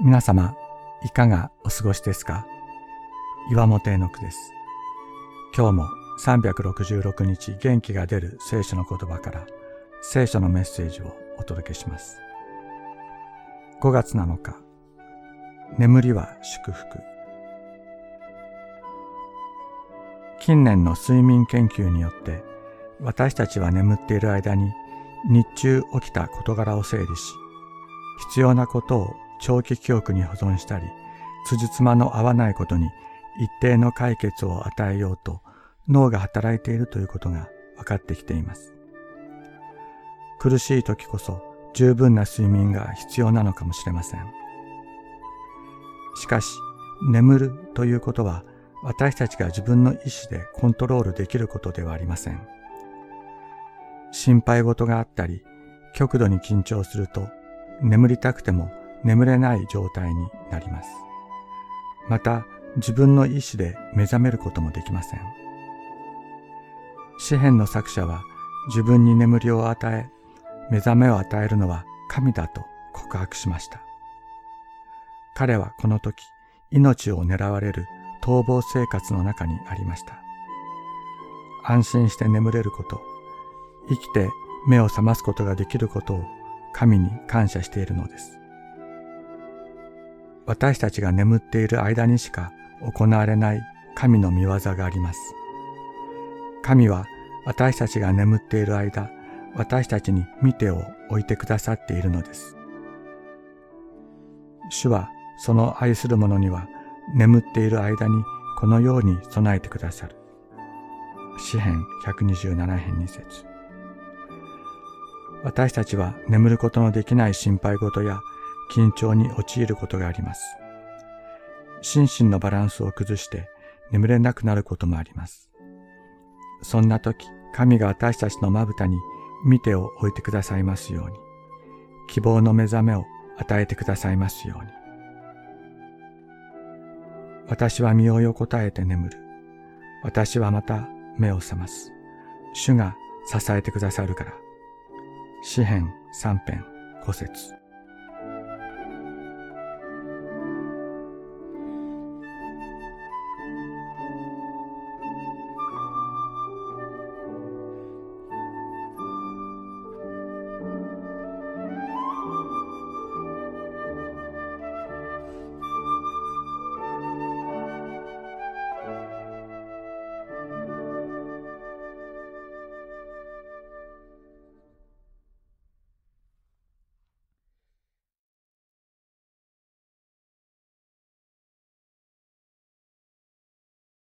皆様、いかがお過ごしですか？岩本絵の句です。今日も366日元気が出る聖書の言葉から聖書のメッセージをお届けします。5月7日、眠りは祝福。近年の睡眠研究によって私たちは眠っている間に日中起きた事柄を整理し、必要なことを長期記憶に保存したり、辻褄の合わないことに一定の解決を与えようと脳が働いているということが分かってきています。苦しい時こそ十分な睡眠が必要なのかもしれません。しかし、眠るということは私たちが自分の意思でコントロールできることではありません。心配事があったり、極度に緊張すると、眠りたくても眠れない状態になります。また、自分の意志で目覚めることもできません。詩篇の作者は自分に眠りを与え、目覚めを与えるのは神だと告白しました。彼はこの時、命を狙われる逃亡生活の中にありました。安心して眠れること、生きて目を覚ますことができることを神に感謝しているのです。私たちが眠っている間にしか行われない神の見業があります。神は私たちが眠っている間、私たちに見てを置いてくださっているのです。主はその愛する者には眠っている間にこのように備えてくださる。詩編127編2節私たちは眠ることのできない心配事や緊張に陥ることがあります。心身のバランスを崩して眠れなくなることもあります。そんな時、神が私たちのまぶたに見てを置いてくださいますように、希望の目覚めを与えてくださいますように。私は身を横たえて眠る。私はまた目を覚ます。主が支えてくださるから。詩編三編五節